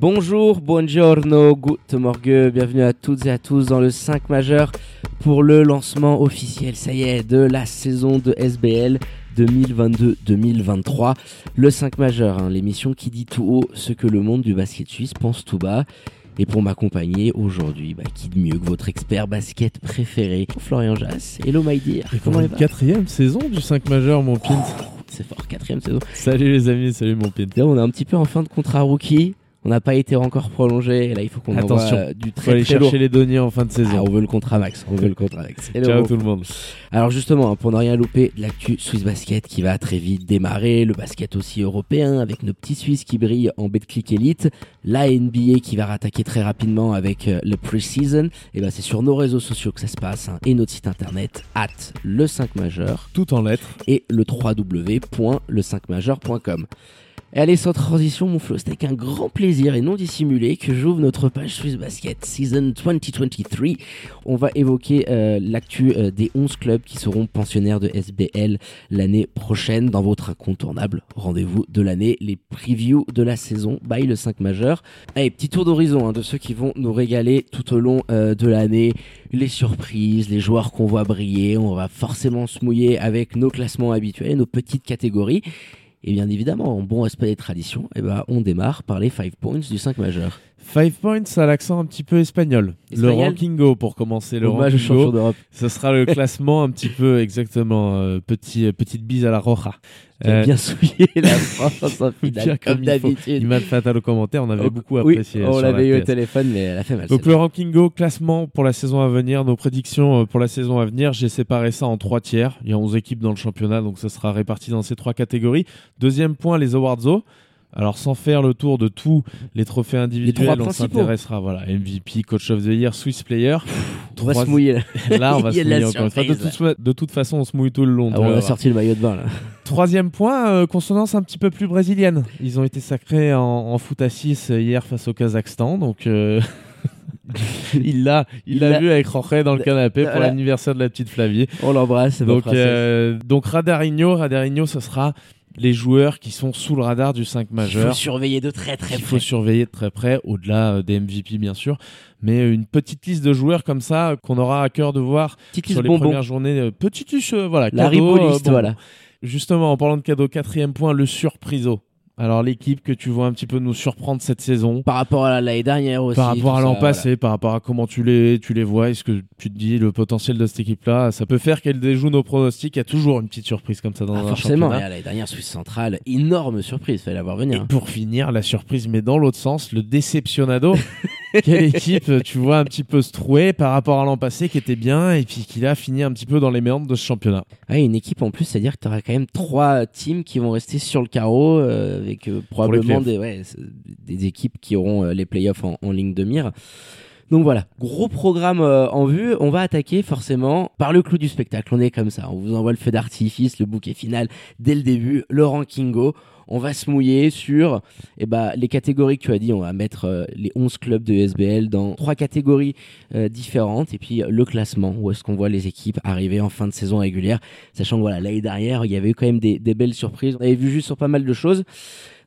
Bonjour, buongiorno, good morgue, bienvenue à toutes et à tous dans le 5 majeur pour le lancement officiel, ça y est, de la saison de SBL 2022-2023. Le 5 majeur, hein, l'émission qui dit tout haut ce que le monde du basket suisse pense tout bas. Et pour m'accompagner aujourd'hui, bah, qui de mieux que votre expert basket préféré, Florian Jass. Hello my dear. Et comment va quatrième saison du 5 majeur, mon Pint. C'est fort, quatrième saison. Salut les amis, salut mon Pint. On est un petit peu en fin de contrat rookie. On n'a pas été encore prolongé. Et là, il faut qu'on envoie du très faut aller très chercher lourd. les deniers en fin de saison. Ah, on veut le contrat max. On veut le contrat max. Hello. Ciao tout le monde. Alors justement, hein, pour ne rien louper, l'actu Swiss Basket qui va très vite démarrer, le basket aussi européen avec nos petits Suisses qui brillent en Betclic Elite, la NBA qui va rattaquer très rapidement avec euh, le pre-season. Et ben c'est sur nos réseaux sociaux que ça se passe hein, et notre site internet at le 5 majeur Tout en lettres. et le www.le5majeur.com. Et allez, sans transition, mon Flo, c'est avec un grand plaisir et non dissimulé que j'ouvre notre page Swiss Basket Season 2023. On va évoquer euh, l'actu euh, des 11 clubs qui seront pensionnaires de SBL l'année prochaine dans votre incontournable rendez-vous de l'année, les previews de la saison by le 5 majeur. Allez, petit tour d'horizon hein, de ceux qui vont nous régaler tout au long euh, de l'année, les surprises, les joueurs qu'on voit briller. On va forcément se mouiller avec nos classements habituels, nos petites catégories. Et bien évidemment, en bon respect des traditions, eh ben, on démarre par les 5 points du 5 majeur. 5 points à l'accent un petit peu espagnol. Espagnol Le rankingo pour commencer. Le Hommage rankingo, d'Europe. ce sera le classement un petit peu exactement. euh, petit, euh, petite bise à la roja. A Euh, bien souillé la France en finale, comme d'habitude. Imad Fatal au commentaire, on avait Oh, beaucoup oui, apprécié. on l'avait eu au téléphone, mais elle a fait mal. Donc le rankingo, classement pour la saison à venir, nos prédictions euh, pour la saison à venir, j'ai séparé ça en trois tiers. Il y a 11 équipes dans le championnat, donc ça sera réparti dans ces trois catégories. Deuxième point, les awards. Alors sans faire le tour de tous les trophées individuels, trois on s'intéressera voilà MVP, Coach of the Year, Swiss Player. on va Trois- se mouiller là. Là, on va se mouiller encore une fois. De toute, de toute façon, on se mouille tout le long. Ah, on a sorti le maillot de bain là. Troisième point, euh, consonance un petit peu plus brésilienne. Ils ont été sacrés en, en foot à 6 hier face au Kazakhstan, donc euh, il l'a, il Il l'a vu avec Jorge dans le canapé pour l'anniversaire de la petite Flavie. On l'embrasse, Donc, donc, euh, donc Radarigno, Radarigno, ce sera les joueurs qui sont sous le radar du 5 Il faut majeur. surveiller de très très près. faut surveiller de très près, au-delà euh, des MVP bien sûr, mais une petite liste de joueurs comme ça euh, qu'on aura à cœur de voir Petite sur les bonbons. premières journées. euh, Petite liste, euh, voilà, La cadeau, euh, bonbon. voilà. Justement, en parlant de cadeau, quatrième point, le surpriso. Alors l'équipe que tu vois un petit peu nous surprendre cette saison. Par rapport à l'année dernière aussi. Par rapport à l'an voilà. passé, par rapport à comment tu les, tu les vois, est-ce que tu te dis le potentiel de cette équipe-là, ça peut faire qu'elle déjoue nos pronostics? Il y a toujours une petite surprise comme ça dans Ah, un forcément, championnat. et à l'année dernière, Suisse centrale, énorme surprise, fallait la voir Et venir. hein. pour finir, la surprise, mais dans l'autre sens, le déceptionado. Quelle équipe, tu vois, un petit peu se trouer par rapport à l'an passé qui était bien et puis qui a fini un petit peu dans les méandres de ce championnat. Ouais, une équipe en plus, c'est-à-dire que tu auras quand même trois teams qui vont rester sur le carreau euh, avec euh, probablement playoffs. des, ouais, c'est- des équipes qui auront euh, les playoffs en, en ligne de mire. Donc voilà, gros programme euh, en vue. On va attaquer forcément par le clou du spectacle. On est comme ça. On vous envoie le feu d'artifice, le bouquet final dès le début, le rankingo. On va se mouiller sur eh ben, les catégories que tu as dit. On va mettre euh, les 11 clubs de SBL dans trois catégories euh, différentes. Et puis euh, le classement, où est-ce qu'on voit les équipes arriver en fin de saison régulière? Sachant que voilà, l'année dernière, il y avait eu quand même des, des belles surprises. On avait vu juste sur pas mal de choses.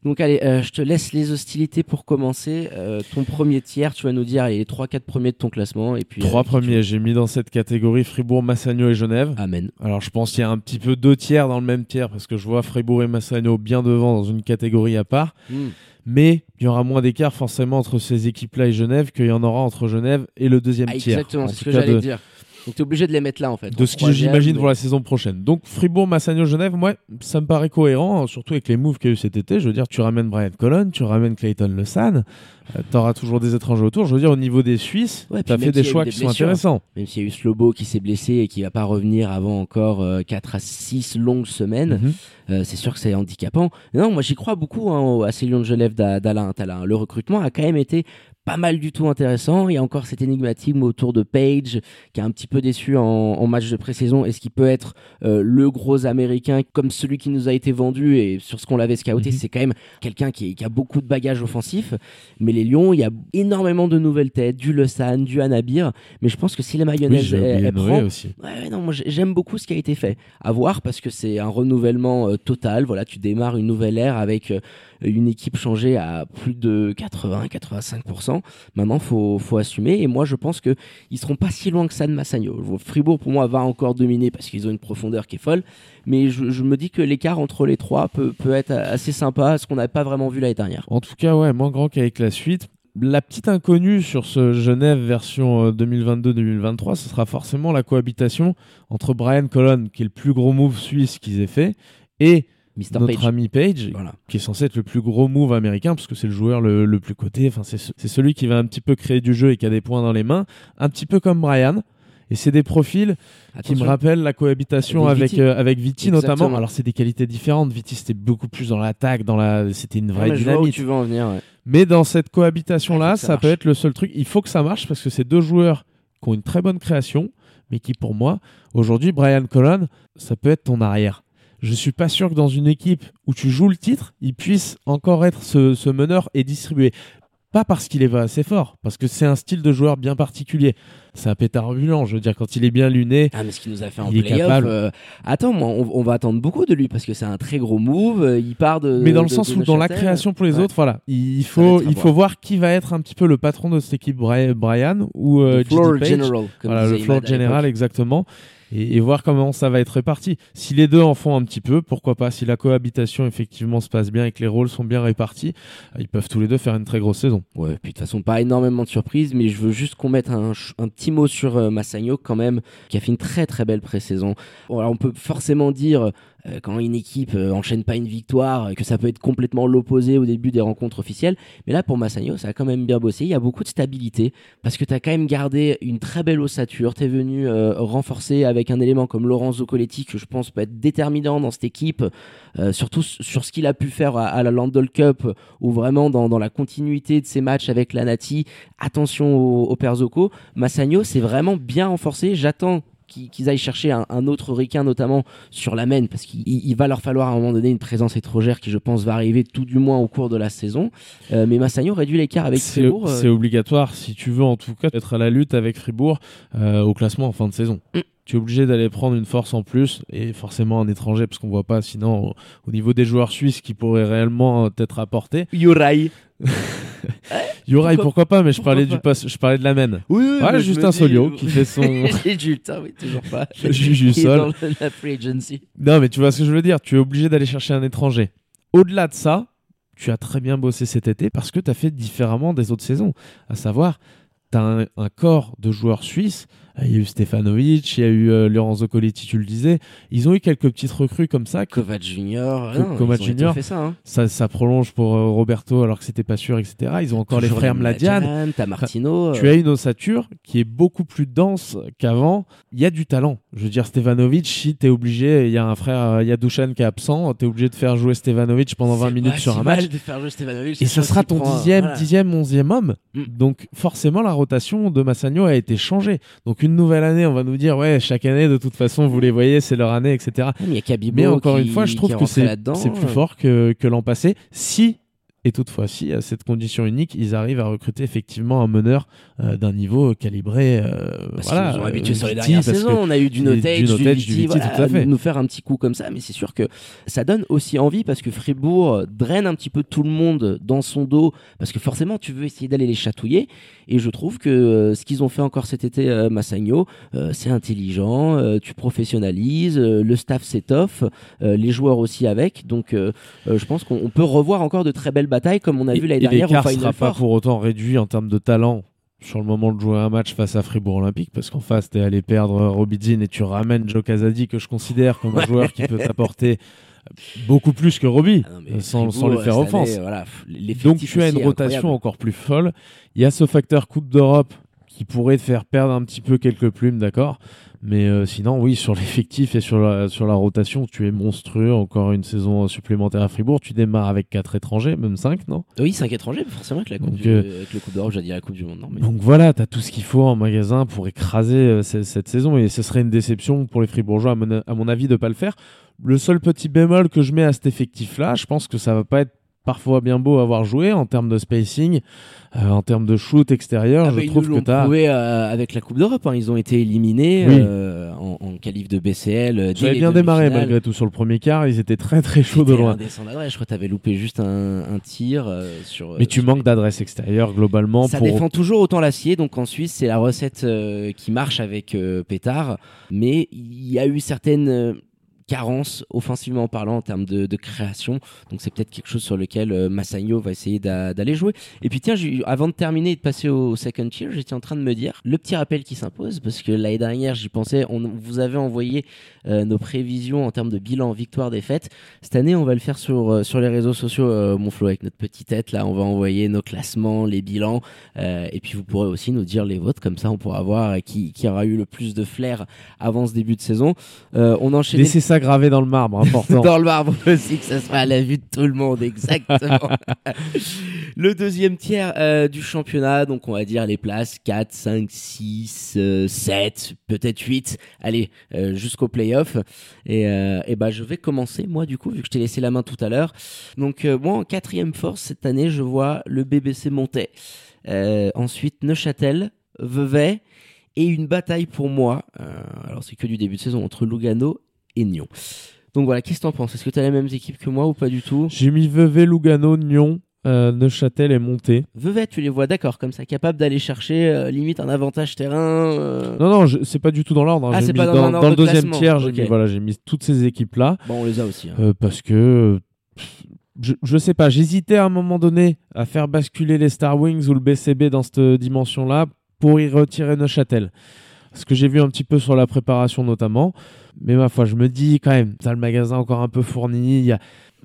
Donc allez, euh, je te laisse les hostilités pour commencer. Euh, ton premier tiers, tu vas nous dire allez, les 3-4 premiers de ton classement. Et puis, Trois euh, premiers, j'ai mis dans cette catégorie Fribourg, Massagno et Genève. Amen. Alors je pense qu'il y a un petit peu deux tiers dans le même tiers parce que je vois Fribourg et Massagno bien devant dans une catégorie à part. Hmm. Mais il y aura moins d'écart forcément entre ces équipes-là et Genève qu'il y en aura entre Genève et le deuxième Ah, tiers. exactement, En c'est ce que j'allais de, dire. Donc, tu es obligé de les mettre là, en fait. de ce que j'imagine mais- pour la saison prochaine. Donc Fribourg, Massagno, Genève, moi, ça me paraît cohérent, surtout avec les moves qu'il y a eu cet été. Je veux dire, tu ramènes Brian Colon, tu ramènes Clayton Le San, tu auras toujours des étrangers autour. Je veux dire, au niveau des Suisses, Ouais, tu as fait des choix des qui sont intéressants. Même s'il y a eu Slobo qui s'est blessé et qui va pas revenir avant encore euh, 4 à 6 longues semaines, Mhm. euh, c'est sûr que c'est handicapant. Non, moi j'y crois beaucoup hein, à ces Lions de Genève d'A- d'Alain Talin. Le recrutement a quand même été pas mal du tout intéressant. Il y a encore cet énigmatisme autour de Page qui a un petit peu déçu en, en match de pré-saison. Est-ce qu'il peut être euh, le gros américain comme celui qui nous a été vendu et sur ce qu'on l'avait scouté, Mhm. c'est quand même quelqu'un qui, qui a beaucoup de bagages offensifs. Mais les Lions, il y a énormément de nouvelles têtes, du Lesan, du Anabir. Mais je pense que si les Oui, mayonnaises j'ai elles- oublié elles Noé prend- aussi. Ouais, non, moi j'ai- j'aime beaucoup ce qui a été fait. À voir parce que c'est un renouvellement euh, total. Voilà, tu démarres une nouvelle ère avec euh, une équipe changée à plus de 80-85%. Maintenant, faut faut assumer. Et moi, je pense que ils seront pas si loin que ça de Massagno. Fribourg pour moi va encore dominer parce qu'ils ont une profondeur qui est folle. Mais je, me dis que l'écart entre les trois peut être assez sympa, ce qu'on n'avait pas vraiment vu l'année dernière. En tout cas, ouais, moins grand qu'avec la suite. La petite inconnue sur ce Genève version euh, 2022-2023, ce sera forcément la cohabitation entre Brian Colon, qui est le plus gros move suisse qu'ils aient fait, et Mr. notre Page. ami Page, Voilà. qui est censé être le plus gros move américain, parce que c'est le joueur le, le plus coté. Enfin, c'est ce- c'est celui qui va un petit peu créer du jeu et qui a des points dans les mains, un petit peu comme Brian. Et c'est des profils qui me rappellent la cohabitation Avec avec Viti. euh, avec Viti Exactement. notamment. Alors c'est des qualités différentes. Viti c'était beaucoup plus dans l'attaque, dans la, c'était une Ouais, vraie où dynamite. tu veux en venir. ouais. Mais dans cette cohabitation là, ça ça, peut être le seul truc. Il faut que ça marche parce que c'est deux joueurs qui ont une très bonne création, mais qui pour moi aujourd'hui Brian Colon, ça peut être ton arrière. Je suis pas sûr que dans une équipe où tu joues le titre, il puisse encore être ce, ce meneur et distribuer. Pas parce qu'il est pas assez fort, parce que c'est un style de joueur bien particulier. C'est un pétard ambulant, je veux dire, quand il est bien luné. Ah, mais ce qu'il nous a fait en Il est playoff. capable. euh, Attends, moi, on, on va attendre beaucoup de lui parce que c'est un très gros move. euh, Il part de. Mais dans le sens de où, dans la création pour les Ouais. autres, voilà, il faut, il faut voir qui va être un petit peu le patron de cette équipe, Bri- Brian ou euh, Le floor JD Page. general. Comme Voilà, le floor general, exactement. Et, voir comment ça va être réparti. Si les deux en font un petit peu, pourquoi pas Si la cohabitation effectivement se passe bien et que les rôles sont bien répartis, euh, ils peuvent tous les deux faire une très grosse saison. Ouais, puis de toute façon, pas énormément de surprises, mais je veux juste qu'on mette un, un petit mot sur euh, Massagno quand même, qui a fait une très très belle pré-saison. On peut forcément dire, euh, quand une équipe euh, enchaîne pas une victoire, euh, que ça peut être complètement l'opposé au début des rencontres officielles. Mais là, pour Massagno, ça a quand même bien bossé. Il y a beaucoup de stabilité, parce que tu as quand même gardé une très belle ossature. Tu es venu euh, renforcer avec un élément comme Lorenzo Coletti, que je pense peut être déterminant dans cette équipe, surtout sur ce qu'il a pu faire à, à la Landol Cup, ou vraiment dans, dans la continuité de ses matchs avec la Nati. Attention au, au Perzocco. Massagno, c'est vraiment bien renforcé. J'attends qu'ils aillent chercher un, un autre ricain, notamment sur la main, parce qu'il il- il va leur falloir à un moment donné une présence étrangère qui, je pense, va arriver tout du moins au cours de la saison. Euh, mais Massagno réduit l'écart avec C'est Fribourg. euh, c'est obligatoire si tu veux en tout cas être à la lutte avec Fribourg euh, au classement en fin de saison. Mm. Tu es obligé d'aller prendre une force en plus et forcément un étranger parce qu'on voit pas sinon au, au niveau des joueurs suisses qui pourraient réellement t'être apportés. Yorai. Yorai Pourquoi- pourquoi, pas mais je parlais du je parlais de la main. Oui, oui, je Justin me dis- Solio qui fait son Et Julien, oui, toujours pas. Est Sol. dans la free agency. Non, mais tu vois ce que je veux dire. Tu es obligé d'aller chercher un étranger. Au-delà de ça, tu as très bien bossé cet été parce que tu as fait différemment des autres saisons. À savoir, tu as un, un corps de joueurs suisses. Il y a eu Stefanovic, il y a eu euh, Lorenzo Coletti, tu le disais. Ils ont eu quelques petites recrues comme ça. Kovac Junior. Co- non, Kovac Junior. fait ça. Hein. Ça, ça prolonge pour euh, Roberto alors que c'était pas sûr, etc. Ils ont encore les frères Mladian. T'as Martino. Tu euh, as une ossature qui est beaucoup plus dense qu'avant. Il y a du talent. Je veux dire, Stevanovic, si t'es obligé, il y a un frère, euh, il y a Dusan qui est absent, t'es obligé de faire jouer Stevanovic pendant 20 c'est minutes sur un match. de faire jouer Stevanovic, Et pense sera ton dixième, voilà. dixième, onzième homme. Mm. Donc forcément, la rotation de Massagno a été changée. Donc une nouvelle année, on va nous dire, ouais, chaque année, de toute façon, vous les voyez, c'est leur année, etc. Mais il y a Kabibo Mais encore qui- une fois, je trouve que c'est plus Euh, fort que, que l'an passé. Si, et toutefois, si, à cette condition unique, ils arrivent à recruter effectivement un meneur euh, d'un niveau calibré. euh, Parce voilà, qu'ils nous ont euh, habitués sur les dernières saisons. On a eu du du- Notage, du du, Notage, Viti, du Viti, voilà, tout à fait. nous faire un petit coup comme ça. Mais c'est sûr que ça donne aussi envie parce que Fribourg draine un petit peu tout le monde dans son dos parce que forcément tu veux essayer d'aller les chatouiller. Et je trouve que euh, ce qu'ils ont fait encore cet été, euh, Massagno, euh, c'est intelligent. euh, tu professionnalises, euh, le staff s'étoffe, euh, les joueurs aussi avec. Donc euh, euh, je pense qu'on on peut revoir encore de très belles comme on a Et- vu l'année dernière au Final sera pas pour autant réduit en termes de talent sur le moment de jouer un match face à Fribourg Olympique parce qu'en face tu es allé perdre Robidzin et tu ramènes Joe Casadi que je considère comme un joueur qui peut t'apporter beaucoup plus que Roby Ah non, sans, sans lui faire offense. voilà, Donc tu as une rotation incroyable. encore plus folle. Il y a ce facteur Coupe d'Europe qui pourrait te faire perdre un petit peu quelques plumes, d'accord Mais euh, sinon, oui, sur l'effectif et sur la, sur la rotation, tu es monstrueux. Encore une saison supplémentaire à Fribourg. Tu démarres avec 4 étrangers, même 5, non? Oui, 5 étrangers, forcément, avec la Coupe, Donc, du, euh, avec le Coupe d'Europe, j'allais dire la Coupe du Monde. Non, mais... Donc voilà, tu as tout ce qu'il faut en magasin pour écraser euh, ce- cette saison. Et ce serait une déception pour les Fribourgeois, à mon, à mon avis, de pas le faire. Le seul petit bémol que je mets à cet effectif-là, je pense que ça va pas être parfois bien beau à avoir joué en termes de spacing, euh, en termes de shoot extérieur. Ah je bah, ils trouve que l'ont tu as. prouvé euh, avec la Coupe d'Europe. hein. Ils ont été éliminés Oui. euh, en, en qualif de BCL. euh, Ça avait les bien démarré malgré tout sur le premier quart. Ils étaient très très chauds de loin. d'adresse. Je crois que tu avais loupé juste un, un tir euh, sur. Mais tu sur manques les- d'adresse extérieure globalement Ça pour. défend toujours autant l'acier, donc en Suisse c'est la recette euh, qui marche avec euh, Pétard, mais il y a eu certaines carences offensivement parlant en termes de, création, donc c'est peut-être quelque chose sur lequel euh, Massagno va essayer d'a- d'aller jouer. Et puis tiens, avant de terminer et de passer au second tier, j'étais en train de me dire le petit rappel qui s'impose, parce que l'année dernière j'y pensais, on vous avait envoyé euh, nos prévisions en termes de bilan victoire-défaite. Cette année on va le faire sur, euh, les réseaux sociaux, euh, mon Flo, avec notre petite tête là, on va envoyer nos classements, les bilans. Et puis vous pourrez aussi nous dire les vôtres, comme ça on pourra voir qui, aura eu le plus de flair avant ce début de saison. On enchaîne gravé dans le marbre, important. dans le marbre aussi, que ça soit à la vue de tout le monde, exactement. le deuxième tiers euh, du championnat, donc on va dire les places 4, 5, 6, euh, 7, peut-être 8, allez, euh, jusqu'au playoff. Et, euh, et bah, je vais commencer, moi, du coup, vu que je t'ai laissé la main tout à l'heure. Donc, euh, moi, en quatrième force, cette année, je vois le BBC monter. Ensuite, Neuchâtel, Vevey, et une bataille pour moi. euh, alors, c'est que du début de saison entre Lugano et Nyon. Donc voilà, qu'est-ce que t'en penses? Est-ce que t'as les mêmes équipes que moi ou pas du tout? J'ai mis Vevey, Lugano, Nyon, euh, Neuchâtel et Monté. Vevey, tu les vois d'accord, comme ça, capable d'aller chercher euh, limite un avantage terrain. euh, Non, non, c'est pas du tout dans l'ordre. hein. Ah, c'est pas dans dans, le de deuxième classement. tiers, j'ai mis, voilà, j'ai mis toutes ces équipes-là. Bon, on les a aussi. hein. parce que. pff, Je, je sais pas, j'hésitais à un moment donné à faire basculer les Star Wings ou le BCB dans cette dimension-là pour y retirer Neuchâtel. Ce que j'ai vu un petit peu sur la préparation notamment. Mais ma foi, je me dis quand même, t'as le magasin encore un peu fourni.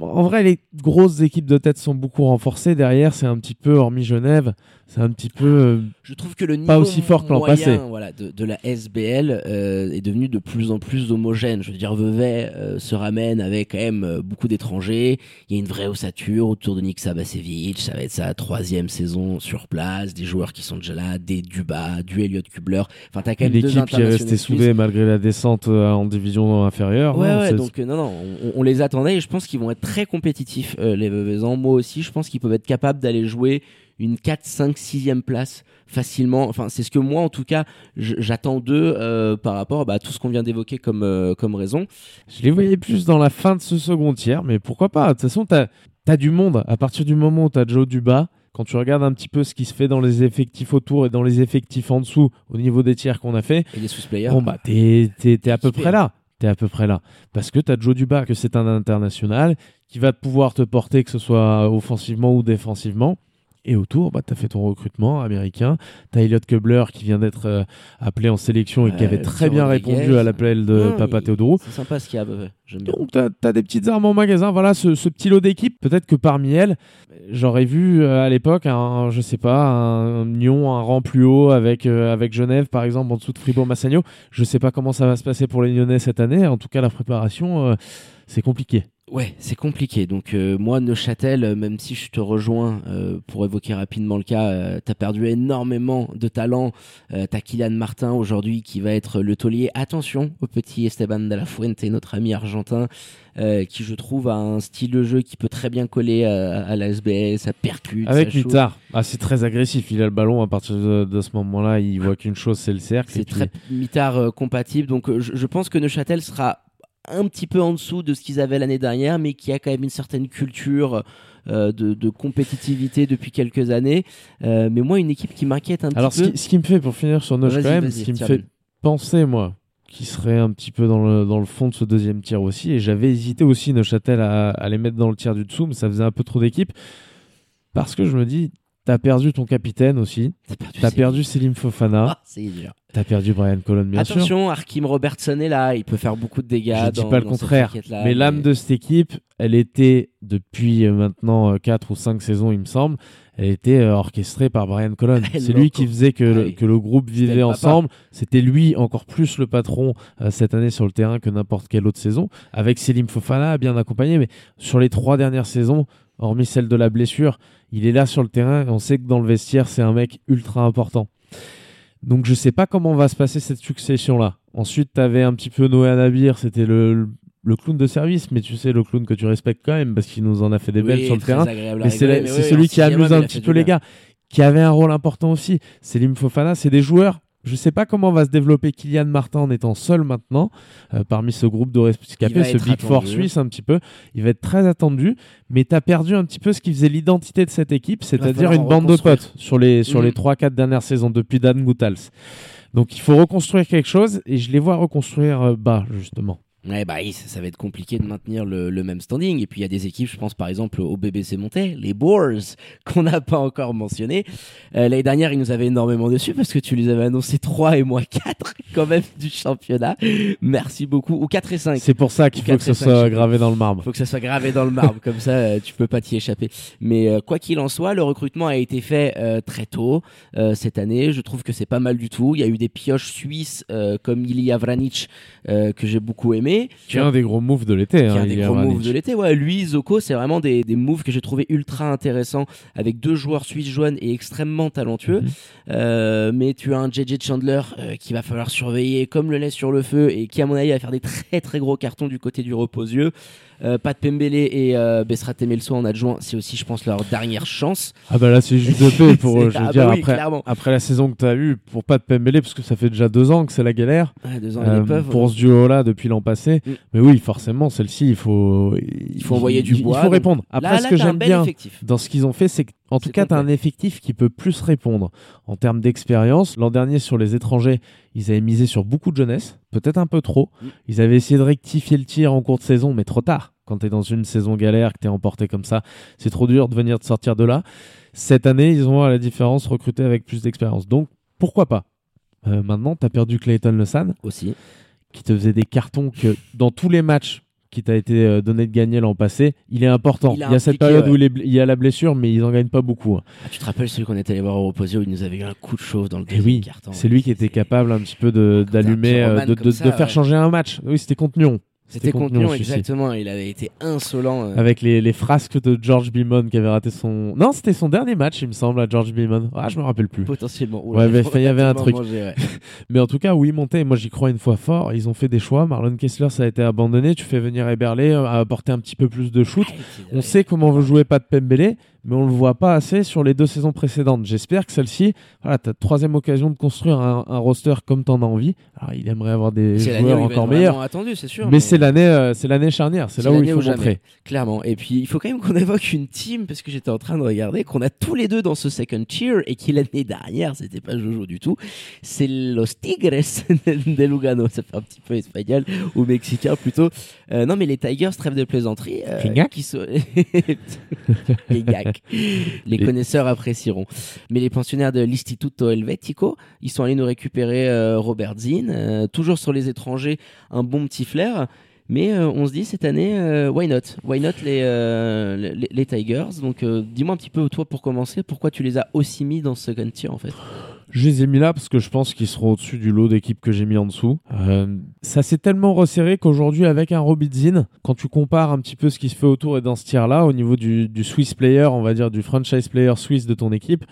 en vrai, les grosses équipes de tête sont beaucoup renforcées. Derrière, c'est un petit peu, hormis Genève, c'est un petit peu. euh, Je trouve que le niveau Pas aussi fort que l'an passé. Voilà, de, de la SBL euh, est devenu de plus en plus homogène. Je veux dire, Vevey euh, se ramène avec quand même euh, beaucoup d'étrangers. Il y a une vraie ossature autour de Nick Sabasevic. Ça va être sa troisième saison sur place. Des joueurs qui sont déjà là, des Duba, du Elliot Kubler. Enfin, t'as quand même L'équipe qui est restée soudée malgré la descente euh, en division inférieure. Ouais, non, ouais, donc non, non, on, on les attendait et je pense qu'ils vont être très compétitifs, euh, les Vevezans. Moi aussi, je pense qu'ils peuvent être capables d'aller jouer une 4, 5, 6e place facilement. Enfin, c'est ce que moi, en tout cas, j'attends d'eux euh, par rapport bah, à tout ce qu'on vient d'évoquer comme, euh, comme raison. Je les voyais plus dans la fin de ce second tiers, mais pourquoi pas? De toute façon, t'as as du monde. À partir du moment où t'as Joe Duba, quand tu regardes un petit peu ce qui se fait dans les effectifs autour et dans les effectifs en dessous, au niveau des tiers qu'on a fait, Et les sous-players. bon bah t'es à peu près là. T'es à peu près là. Parce que t'as Joe Duba, que c'est un international, qui va pouvoir te porter, que ce soit offensivement ou défensivement. Et autour, bah, tu as fait ton recrutement américain. Tu as Elliot Kubler qui vient d'être euh, appelé en sélection et qui Ouais, avait très bien répondu à l'appel de Non, Papa il- Théodorou. C'est sympa ce qu'il y a à. Donc, tu as, des petites armes en magasin. Voilà, ce, ce petit lot d'équipe. Peut-être que parmi elles, j'aurais vu euh, à l'époque, un, je sais pas, un, Nyon, un rang plus haut avec, euh, avec Genève, par exemple, en dessous de Fribourg-Massagno. Je sais pas comment ça va se passer pour les Lyonnais cette année. En tout cas, la préparation, euh, c'est compliqué. Ouais, c'est compliqué. Donc euh, moi, Neuchâtel, euh, même si je te rejoins euh, pour évoquer rapidement le cas, t'as perdu énormément de talent. T'as Kylian Martin aujourd'hui qui va être le taulier. Attention au petit Esteban de la Fuente, notre ami argentin, euh, qui je trouve a un style de jeu qui peut très bien coller à, à la SBL, ça percute. Avec. Mitard, ah, c'est très agressif. Il a le ballon à partir de, de ce moment-là. Il voit qu'une chose, c'est le cercle. C'est puis- très mitard euh, compatible. Donc euh, je, je pense que Neuchâtel sera un petit peu en dessous de ce qu'ils avaient l'année dernière, mais qui a quand même une certaine culture euh, de, de compétitivité depuis quelques années. Euh, mais moi, une équipe qui m'inquiète un Alors, petit ce peu. qui, ce qui me fait, pour finir sur Noche quand même, ce qui me fait penser, moi, qui serait un petit peu dans le, dans le fond de ce deuxième tiers aussi, et j'avais hésité aussi Neuchâtel à, à les mettre dans le tiers du dessous, mais ça faisait un peu trop d'équipes, parce que je me dis, T'as perdu ton capitaine aussi. T'as perdu. Perdu Selim Fofana. Ah, c'est dur. T'as perdu Brian Colon, bien sûr. Attention, Arkim Robertson est là, il peut faire beaucoup de dégâts. Je dis dans- pas le contraire. Mais l'âme de cette équipe, elle était, depuis euh, maintenant 4 ou 5 saisons, il me semble, elle était euh, orchestrée par Brian Colon. C'est lui qui faisait que, le, que le groupe vivait ensemble. C'était lui encore plus le patron euh, cette année sur le terrain que n'importe quelle autre saison. Avec Selim Fofana, bien accompagné. Mais sur les trois dernières saisons, hormis celle de la blessure, il est là sur le terrain. et On sait que dans le vestiaire, c'est un mec ultra important. Donc je sais pas comment va se passer cette succession-là. Ensuite, tu avais un petit peu Noé Nabir, c'était le, le- clown de service, mais tu sais, le clown que tu respectes quand même, parce qu'il nous en a fait des belles sur le terrain. Mais c'est c'est oui, celui qui amuse un petit peu les gars, qui avait un rôle important aussi. Selim Fofana, c'est des joueurs. Je sais pas comment va se développer Kylian Martin en étant seul maintenant, euh, parmi ce groupe de rescapés, ce Big Four suisse un petit peu. Il va être très attendu, mais tu as perdu un petit peu ce qui faisait l'identité de cette équipe, c'est-à-dire une bande de potes sur les, sur Mm. les 3-4 dernières saisons depuis Dan Goutals. Donc il faut reconstruire quelque chose et je les vois reconstruire euh, bas, justement. Ouais, bah, ça, ça va être compliqué de maintenir le, le même standing. Et puis il y a des équipes, je pense par exemple au BBC Montais, les Boars, qu'on n'a pas encore mentionné. Euh, L'année dernière, ils nous avaient énormément déçus parce que tu les avais annoncés 3 et moi 4 quand même du championnat. Merci beaucoup. Ou 4 et 5. C'est pour ça qu'il faut que ce soit gravé dans le marbre. Il faut que ça soit gravé dans le marbre, comme ça euh, tu peux pas t'y échapper. Mais euh, quoi qu'il en soit, le recrutement a été fait euh, très tôt cette année. Je trouve que c'est pas mal du tout. Il y a eu des pioches suisses comme Ilya Vranic que j'ai beaucoup aimé. Qui est un des gros moves de l'été. qui est hein, un des gros moves de l'été. Ouais, lui, Zoko, c'est vraiment des, des moves que j'ai trouvé ultra intéressants avec deux joueurs suisses jeunes et extrêmement talentueux. Mhm. Euh, mais tu as un JJ Chandler euh, qui va falloir surveiller comme le lait sur le feu et qui, à mon avis, va faire des très très gros cartons du côté du reposieux. Euh, Pat Pembele et euh, Bessrat Temelso en adjoint, c'est aussi, je pense, leur dernière chance. Ah bah là c'est juste de paix pour eux, je veux ah dire bah oui, après, la saison que tu as eue pour pas de Pembele parce que ça fait déjà deux ans que c'est la galère Ouais, deux ans euh, pour ce duo là depuis l'an passé Mm. mais oui forcément celle-ci il faut Il faut envoyer du bois, il faut répondre après Là, ce que j'aime bien effectif. dans ce qu'ils ont fait c'est qu'en tout cas tu as un effectif qui peut plus répondre en termes d'expérience l'an dernier sur les étrangers ils avaient misé sur beaucoup de jeunesse peut-être un peu trop Mm. ils avaient essayé de rectifier le tir en cours de saison mais trop tard quand tu es dans une saison galère que tu es emporté comme ça c'est trop dur de venir te sortir de là cette année, ils ont à la différence recruté avec plus d'expérience. Donc, pourquoi pas? Euh, Maintenant, tu as perdu Clayton Lesan, Aussi. qui te faisait des cartons que dans tous les matchs qui t'a été euh, donné de gagner l'an passé, il est important. Il y a cette période ouais. où il, est bl- il y a la blessure, mais ils en gagnent pas beaucoup. hein. Ah, tu te rappelles celui qu'on est allé voir au reposio où il nous avait eu un coup de chauffe dans le Et deuxième oui, carton. c'est lui qui était capable un petit peu d'allumer, euh, de, de- faire changer un match. Oui, c'était contre Nyon. C'était celui-ci. exactement. Il avait été insolent. euh. Avec les, les frasques de George Beamon qui avait raté son. Non, c'était son dernier match, il me semble, à George Beamon. Ah, je me rappelle plus. Potentiellement. Ouais, mais il y avait un truc. Ouais. Mais en tout cas, oui, monter, moi j'y crois une fois fort. Ils ont fait des choix. Marlon Kessler, ça a été abandonné. Tu fais venir Eberle euh, à apporter un petit peu plus de shoot. On sait comment veut jouer Pat Pembele, mais on le voit pas assez sur les deux saisons précédentes. J'espère que celle-ci, voilà, tu as troisième occasion de construire un, un roster comme tu en as envie. Alors, il aimerait avoir des joueurs encore meilleurs. attendu, c'est sûr. Mais c'est l'année, euh, c'est l'année charnière. C'est là où il faut montrer. Clairement. Et puis, il faut quand même qu'on évoque une team, parce que j'étais en train de regarder, qu'on a tous les deux dans ce second tier, et qui l'année dernière, c'était pas Jojo du tout. C'est Los Tigres de Lugano. Ça fait un petit peu espagnol, ou mexicain plutôt. Euh, non, mais les Tigers, trêve de plaisanterie. euh, qui sont... les Les Les- connaisseurs apprécieront. Mais les pensionnaires de l'Istituto Helvetico, ils sont allés nous récupérer euh, Robert Zinn, euh, toujours sur les étrangers, un bon petit flair. Mais euh, on se dit cette année, euh, why not? Why not les, euh, les, les Tigers? Donc dis-moi un petit peu, toi, pour commencer, pourquoi tu les as aussi mis dans ce tier en fait? Je les ai mis là parce que je pense qu'ils seront au-dessus du lot d'équipes que j'ai mis en dessous. Euh, ça s'est tellement resserré qu'aujourd'hui, avec un Robidzin, quand tu compares un petit peu ce qui se fait autour et dans ce tiers-là, au niveau du, du Swiss player, on va dire du franchise player suisse de ton équipe,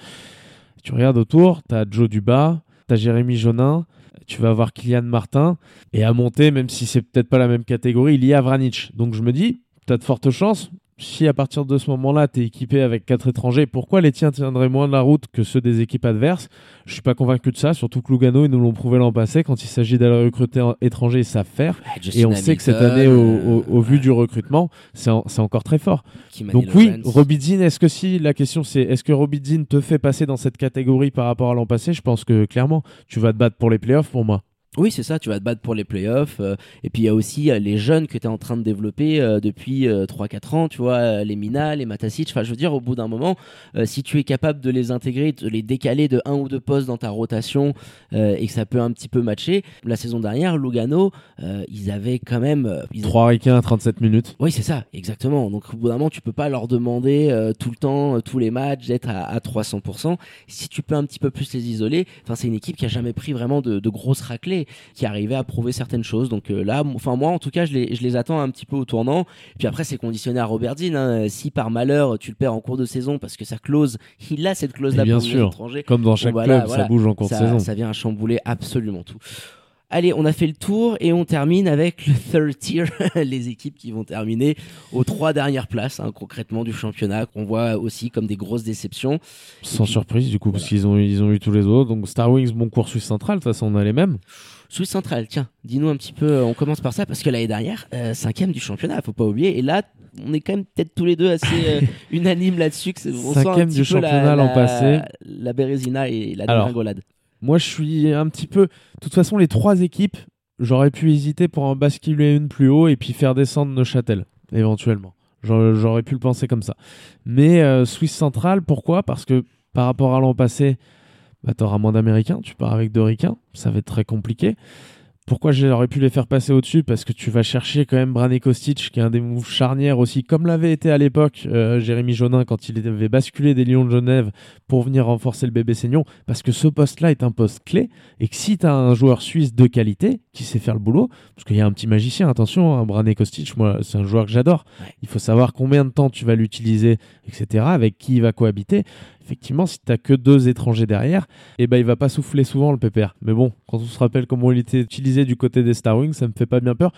tu regardes autour, tu as Joe Duba, tu as Jérémy Jonin, tu vas avoir Kylian Martin, et à monter, même si c'est peut-être pas la même catégorie, il y a Vranic. Donc je me dis, tu as de fortes chances. Si à partir de ce moment-là, tu es équipé avec quatre étrangers, pourquoi les tiens tiendraient moins de la route que ceux des équipes adverses? Je suis pas convaincu de ça, surtout que Lugano, ils nous l'ont prouvé l'an passé. Quand il s'agit d'aller recruter un étranger, ils savent faire. Et on sait que cette année, au, au- au vu du recrutement, c'est en- c'est encore très fort. Donc oui, Robidzin, est-ce que si la question c'est est-ce que Robidzin te fait passer dans cette catégorie par rapport à l'an passé? Je pense que clairement, tu vas te battre pour les playoffs pour moi. Oui, c'est ça, tu vas te battre pour les playoffs. euh, et puis il y a aussi euh, les jeunes que tu es en train de développer euh, depuis euh, 3-4 ans, tu vois, euh, les Mina, les Matasic. Enfin, je veux dire, au bout d'un moment, euh, si tu es capable de les intégrer, de les décaler de un ou deux postes dans ta rotation euh, et que ça peut un petit peu matcher. La saison dernière, Lugano, euh, ils avaient quand même. euh, ils 3 ricains à 37 minutes. oui, c'est ça, exactement. Donc, au bout d'un moment, tu peux pas leur demander euh, tout le temps, euh, tous les matchs, d'être à, à 300%. Si tu peux un petit peu plus les isoler, enfin, c'est une équipe qui a jamais pris vraiment de, de grosses raclées, qui arrivait à prouver certaines choses. Donc euh, là, enfin moi, en tout cas, je les, je les attends un petit peu au tournant. Puis après, c'est conditionné à Robert Dean. hein. Si par malheur tu le perds en cours de saison parce que sa clause, il a cette clause-là Et bien pour sûr. étrangers, Comme dans chaque voilà, club, voilà. ça bouge en cours de saison. ça vient à chambouler absolument tout. Allez, on a fait le tour et on termine avec le third tier, les équipes qui vont terminer aux trois dernières places, hein, concrètement, du championnat, qu'on voit aussi comme des grosses déceptions. Sans puis- surprise, du coup, parce qu'ils ont, ils ont eu tous les autres. Donc Star Wings, bon cours Suisse centrale, de toute façon, on a les mêmes. Suisse centrale, tiens, dis-nous un petit peu, euh, on commence par ça, parce que l'année dernière, euh, cinquième du championnat, faut pas oublier, et là, on est quand même peut-être tous les deux assez euh, unanimes là-dessus, que c'est- on Cinquième du championnat l'an la- passé. La Bérésina et la dégringolade. Moi, je suis un petit peu. De toute façon, les trois équipes, j'aurais pu hésiter pour en basculer une plus haut et puis faire descendre Neuchâtel, éventuellement. J'aurais j'aurais pu le penser comme ça. Mais euh, Suisse centrale, pourquoi? Parce que par rapport à l'an passé, bah, tu auras moins d'Américains, tu pars avec deux Ricains, ça va être très compliqué. Pourquoi j'aurais pu les faire passer au-dessus? Parce que tu vas chercher quand même Brané Kostic, qui est un des moves charnières aussi, comme l'avait été à l'époque euh, Jérémy Jonin quand il avait basculé des Lions de Genève pour venir renforcer le bébé Seignon. Parce que ce poste-là est un poste clé et que si tu as un joueur suisse de qualité qui sait faire le boulot, parce qu'il y a un petit magicien, attention, hein, Brané Kostic, moi, c'est un joueur que j'adore. Il faut savoir combien de temps tu vas l'utiliser, etc., avec qui il va cohabiter. Effectivement, si tu que deux étrangers derrière, eh ben, il va pas souffler souvent le PPR. Mais bon, quand on se rappelle comment il était utilisé du côté des Star Wings, ça me fait pas bien peur.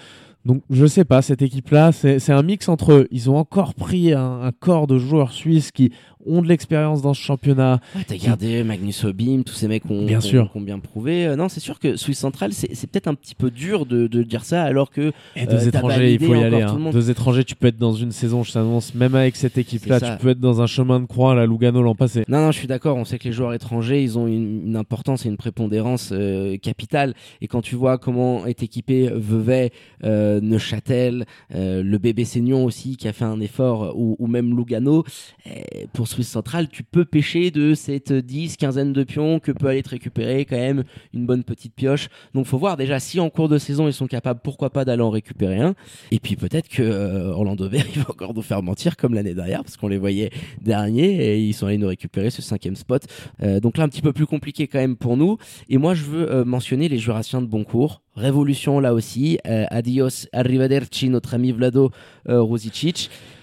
Donc, je sais pas, cette équipe-là, c'est un mix entre eux. Ils ont encore pris un, un corps de joueurs suisses qui ont de l'expérience dans ce championnat. Ouais, t'as gardé Magnus Obim, tous ces mecs qui ont Bien ont- sûr. qui ont bien prouvé. Euh, non, c'est sûr que Suisse Centrale, c'est peut-être un petit peu dur de, de dire ça, alors que Et Euh, deux t'as étrangers, il faut y aller. hein. Deux étrangers, tu peux être dans une saison, je t'annonce, même avec cette équipe-là, tu peux être dans un chemin de croix la Lugano l'an passé. Non, non, je suis d'accord. On sait que les joueurs étrangers, ils ont une, une importance et une prépondérance euh, capitale. Et quand tu vois comment est équipé Vevey, euh, Neuchâtel, euh, le bébé Seignon aussi, qui a fait un effort, ou, ou même Lugano, eh, pour Suisse Centrale, tu peux pêcher de cette 10, quinzaine de pions que peut aller te récupérer quand même une bonne petite pioche. Donc, faut voir déjà si en cours de saison, ils sont capables, pourquoi pas, d'aller en récupérer un. Et puis peut-être que euh, Orlando Bear, il va encore nous faire mentir comme l'année dernière, parce qu'on les voyait derniers et ils sont allés nous récupérer ce cinquième spot. Euh, donc là, un petit peu plus compliqué quand même pour nous. Et moi, je veux euh, mentionner les Jurassiens de Boncourt. Révolution là aussi. Euh, adios, arrivederci, notre ami Vlado euh.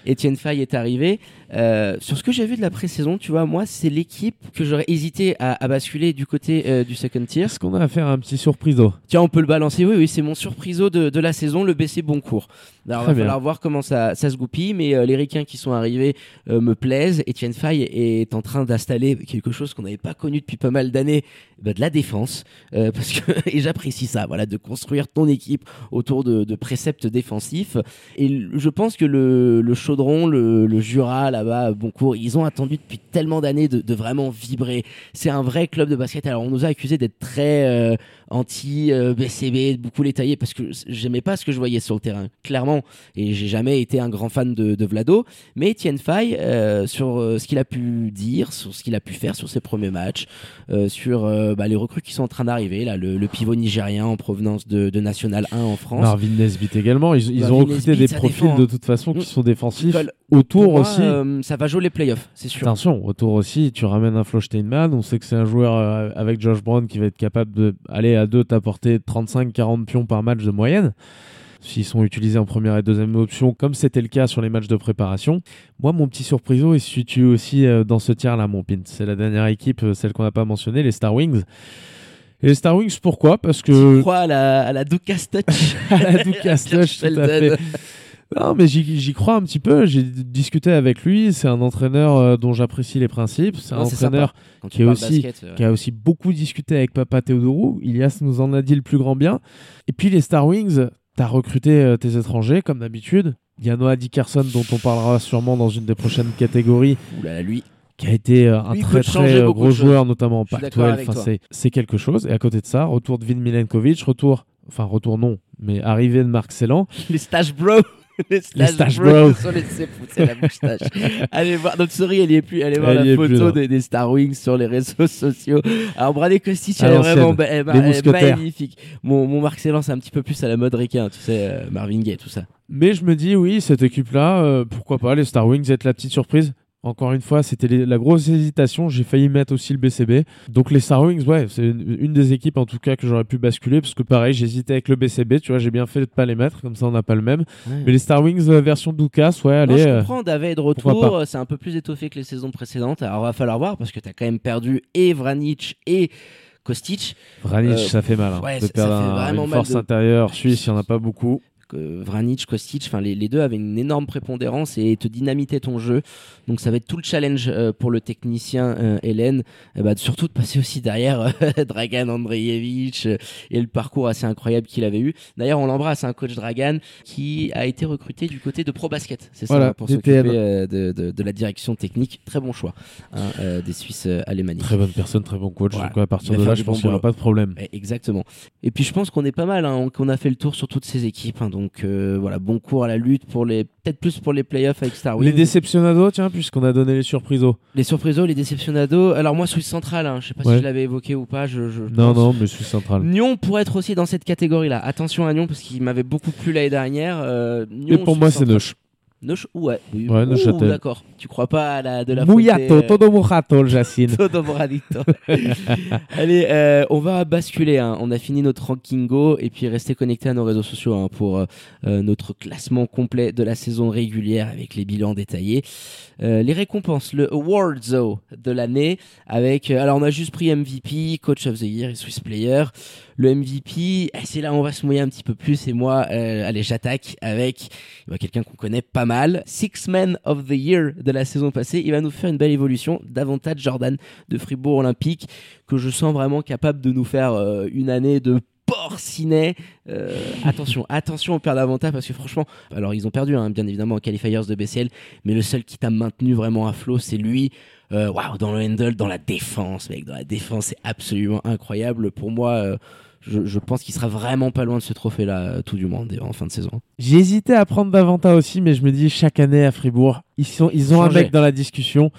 Etienne Fay est arrivé. Euh, sur ce que j'ai vu de la pré-saison, tu vois, moi, c'est l'équipe que j'aurais hésité à, à basculer du côté euh, du second tier. Est-ce qu'on a affaire à un petit surpriseau Tiens, on peut le balancer. Oui, oui, c'est mon surpriseau de, de la saison, le BC Boncourt. Alors, il va bien. falloir voir comment ça, ça se goupille, mais euh, les ricains qui sont arrivés me plaisent. Etienne Fay est en train d'installer quelque chose qu'on n'avait pas connu depuis pas mal d'années, bah, de la défense. Parce que, et j'apprécie ça, voilà, de construire ton équipe autour de, de préceptes défensifs. Et je pense que le, le le, le Jura, là-bas, Boncourt, ils ont attendu depuis tellement d'années de, de vraiment vibrer. C'est un vrai club de basket. Alors, on nous a accusé d'être très euh, anti-BCB, de beaucoup les tailler, parce que j'aimais pas ce que je voyais sur le terrain, clairement. Et j'ai jamais été un grand fan de, de Vlado. Mais Etienne Fay, euh, sur euh, ce qu'il a pu dire, sur ce qu'il a pu faire sur ses premiers matchs, euh, sur euh, bah, les recrues qui sont en train d'arriver, là, le, le pivot nigérien en provenance de, de National 1 en France. Marvin Nesbitt également. Ils, ont recruté des profils défend, de toute façon qui Mm. sont défensifs. Autour moi, aussi. euh, ça va jouer les playoffs, c'est sûr. Attention, autour aussi, tu ramènes un Flo Steinman. On sait que c'est un joueur euh, avec Josh Brown qui va être capable à deux t'apporter 35-40 pions par match de moyenne. S'ils sont utilisés en première et deuxième option, comme c'était le cas sur les matchs de préparation. Moi, mon petit surpriseau, il se situe aussi euh, dans ce tiers-là, mon pin. C'est la dernière équipe, euh, celle qu'on n'a pas mentionnée, les Star Wings. Et les Star Wings, pourquoi? Parce Tu que. crois à la, à la Touch à la Touch, tout à fait. Non, mais j'y crois un petit peu. J'ai discuté avec lui. C'est un entraîneur euh, dont j'apprécie les principes. C'est un Non, entraîneur qui est parles aussi- basket, qui a aussi beaucoup discuté avec Papa Théodorou. Ilias nous en a dit le plus grand bien. Et puis les Star Wings, t'as recruté euh, tes étrangers comme d'habitude. Il y a Noah Dickerson dont on parlera sûrement dans une des prochaines catégories, oulala, lui. qui a été euh, un Lui, très très gros joueur, notamment en Je suis d'accord Pac-12. avec Enfin, toi. c'est- quelque chose. Et à côté de ça, retour de Vin Milenkovic, retour, enfin retour non, mais arrivée de Marc Celan. Les stash bro. Les stash, stash bro. bro. se sont laissés pousser la moustache. allez voir, notre souris, elle y est plus. Allez voir Elle la plus, photo des, des Star Wings sur les réseaux sociaux. Alors, Bradley Kostic, À elle est vraiment ba- elle- Les elle magnifique. Mon, mon Marc Celan, c'est un petit peu plus à la mode requin, tu sais, euh, Marvin Gaye, tout ça. Mais je me dis, oui, cette équipe-là, euh, pourquoi pas, les Star Wings être la petite surprise. Encore une fois, c'était la grosse hésitation. J'ai failli mettre aussi le BCB. Donc les Star Wings, ouais, c'est une, une des équipes en tout cas que j'aurais pu basculer parce que pareil, j'hésitais avec le BCB. Tu vois, j'ai bien fait de pas les mettre, comme ça on n'a pas le même. Mais les Star Wings euh, version Dukas, ouais, Non, allez. je euh, comprends, David de retour, c'est un peu plus étoffé que les saisons précédentes. Alors, va falloir voir parce que tu as quand même perdu et Vranic et Kostic. Vranic, Euh, ça fait mal. hein, ouais, de ça- perdre ça fait un- vraiment une mal force de- intérieure suisse, il n'y en a pas beaucoup. Vranic, Kostic, enfin les, les deux avaient une énorme prépondérance et te dynamitaient ton jeu. Donc ça va être tout le challenge euh, pour le technicien euh, Hélène, euh, bah, surtout de passer aussi derrière euh, Dragan Andreevich et le parcours assez incroyable qu'il avait eu. D'ailleurs, on l'embrasse, un coach Dragan qui a été recruté du côté de Pro Basket, c'est ça, Voilà, hein, pour s'occuper de, de- de la direction technique. Très bon choix hein, des Suisses alémaniques. Très bonne personne, très bon coach. Voilà. Donc à partir de là, je pense qu'il n'y aura pas de problème. Eh, Exactement. Et puis je pense qu'on est pas mal, hein, qu'on a fait le tour sur toutes ces équipes. hein. Donc euh, voilà, bon cours à la lutte pour les, peut-être plus pour les playoffs avec Star Wars. Les déceptionados, tiens, puisqu'on a donné les surprisos. Les surprisos, les déceptionados. Alors moi, Suisse Centrale, hein, je sais pas Ouais. si je l'avais évoqué ou pas. Je, je Non, pense. non, mais Suisse centrale. Nyon pourrait être aussi dans cette catégorie-là. Attention à Nyon parce qu'il m'avait beaucoup plu l'année dernière. Euh, Et pour moi, c'est. Neuch. Neuch, ouais. Oui. Ouais, Neuchâtel. D'accord. Tu crois pas à la de la Mouyato, faute, euh, todo mojato, Jacine. Todo moradito. Allez, euh, on va basculer. hein. On a fini notre rankingo et puis restez connectés à nos réseaux sociaux hein, pour euh, notre classement complet de la saison régulière avec les bilans détaillés. Euh, les récompenses, le Awardzo de l'année avec. euh, alors, on a juste pris MVP, Coach of the Year et Swiss Player. Le MVP, c'est là où on va se mouiller un petit peu plus. Et moi, euh, allez, j'attaque avec bah, quelqu'un qu'on connaît pas mal. Six Men of the Year de la saison passée. Il va nous faire une belle évolution. Davantage Jordan de Fribourg Olympique, que je sens vraiment capable de nous faire euh, une année de porcinet. Euh, attention, attention au perd d'avantage parce que franchement, alors ils ont perdu hein, bien évidemment en qualifiers de BCL, mais le seul qui t'a maintenu vraiment à flot, c'est lui. Euh, Waouh, dans le handle, dans la défense, mec, dans la défense, c'est absolument incroyable. Pour moi, euh, je, je pense qu'il sera vraiment pas loin de ce trophée-là, tout du moins, en fin de saison. J'ai hésité à prendre Davanta aussi, mais je me dis chaque année à Fribourg, ils, sont, ils ont un mec dans la discussion,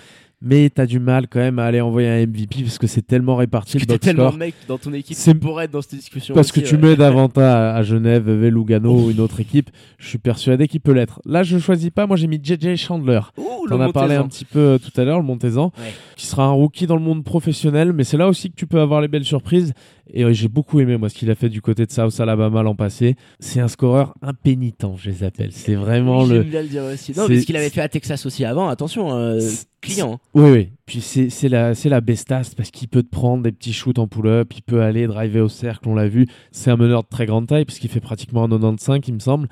mais t'as du mal quand même à aller envoyer un MVP parce que c'est tellement réparti Parce que le tellement de mecs dans ton équipe C'est- pourraient être dans cette discussion. Parce que tu ouais. mets Davanta à, Genève, VV Lugano ou une autre équipe, je suis persuadé qu'il peut l'être. Là, je choisis pas, moi j'ai mis JJ Chandler. Ouh, le as parlé un petit peu euh, tout à l'heure, le Montezan, Ouais. qui sera un rookie dans le monde professionnel, mais c'est là aussi que tu peux avoir les belles surprises. Et ouais, j'ai beaucoup aimé moi ce qu'il a fait du côté de South Alabama l'an passé. C'est un scoreur impénitent, je les appelle. C'est vraiment le. J'aime bien le dire aussi. Non, mais ce qu'il avait fait à Texas aussi avant, attention, euh, client. Oui, oui. Puis c'est la, c'est la bestasse parce qu'il peut te prendre des petits shoots en pull-up, il peut aller driver au cercle, on l'a vu. C'est un meneur de très grande taille parce qu'il fait pratiquement un 95, il me semble.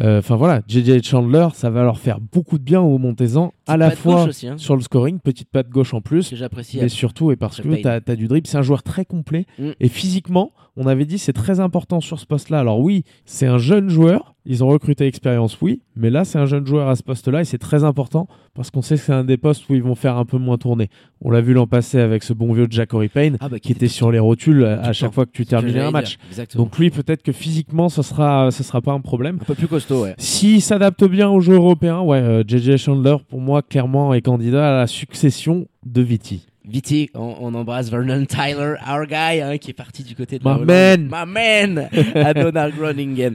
Euh, Enfin voilà, JJ Chandler, ça va leur faire beaucoup de bien au Montezan, à la fois aussi, hein, sur le scoring, petite patte gauche en plus, que j'apprécie. mais surtout et parce que tu as, du dribble. C'est un joueur très complet Mm. et physiquement, on avait dit c'est très important sur ce poste-là. Alors oui, c'est un jeune joueur, ils ont recruté expérience, oui, mais là c'est un jeune joueur à ce poste-là et c'est très important parce qu'on sait que c'est un des postes où ils vont faire un peu moins tourner. On l'a vu l'an passé avec ce bon vieux Jacory Payne Ah bah, qui était sur les rotules à, chaque fois que tu terminais un match. Donc lui, peut-être que physiquement, ce sera, ce sera pas un problème. un peu plus costaud, ouais. S'il s'adapte bien au jeu européen, ouais, euh, JJ Chandler, pour moi, clairement, est candidat à la succession de Viti. Viti, on, on embrasse Vernon Tyler, our guy, hein, qui est parti du côté de My man. My man à Donald Groningen.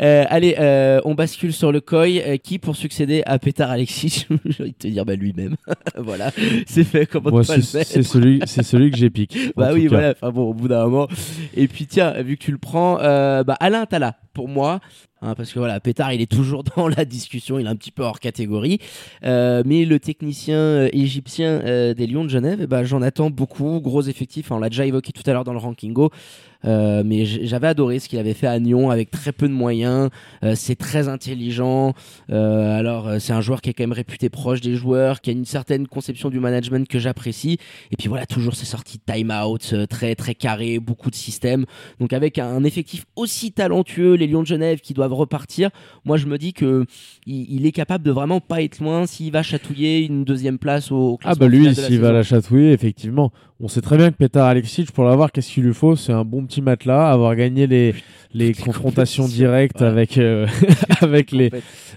Euh, allez, euh, on bascule sur le COI, euh, qui pour succéder à Petar Alexic, j'ai envie de te dire bah, lui-même. voilà, c'est fait, comment Moi, pas le c'est faire c'est celui, c'est celui que j'épique. en Bah oui, voilà. Enfin bon, au bout d'un moment. Et puis tiens, vu que tu le prends, euh, bah Alain Tala, pour moi, hein, parce que voilà, Pétard, il est toujours dans la discussion, il est un petit peu hors catégorie. Euh, mais le technicien euh, égyptien euh, des Lions de Genève, eh ben, j'en attends beaucoup. Gros effectif, hein, on l'a déjà évoqué tout à l'heure dans le rankingo. Euh, mais j'avais adoré ce qu'il avait fait à Nyon avec très peu de moyens. Euh, c'est très intelligent. Euh, alors euh, c'est un joueur qui est quand même réputé proche des joueurs, qui a une certaine conception du management que j'apprécie. Et puis voilà, toujours ces sorties de time-out euh, très très carrées, beaucoup de systèmes. Donc avec un effectif aussi talentueux, les Lions de Genève qui doivent repartir, moi je me dis que il, il est capable de vraiment pas être loin s'il va chatouiller une deuxième place au Ah classement bah lui, s'il va la chatouiller, effectivement. On sait très bien que Petar Alexic, pour l'avoir, qu'est-ce qu'il lui faut? C'est un bon petit matelas, avoir gagné les, confrontations directes avec, euh, avec les,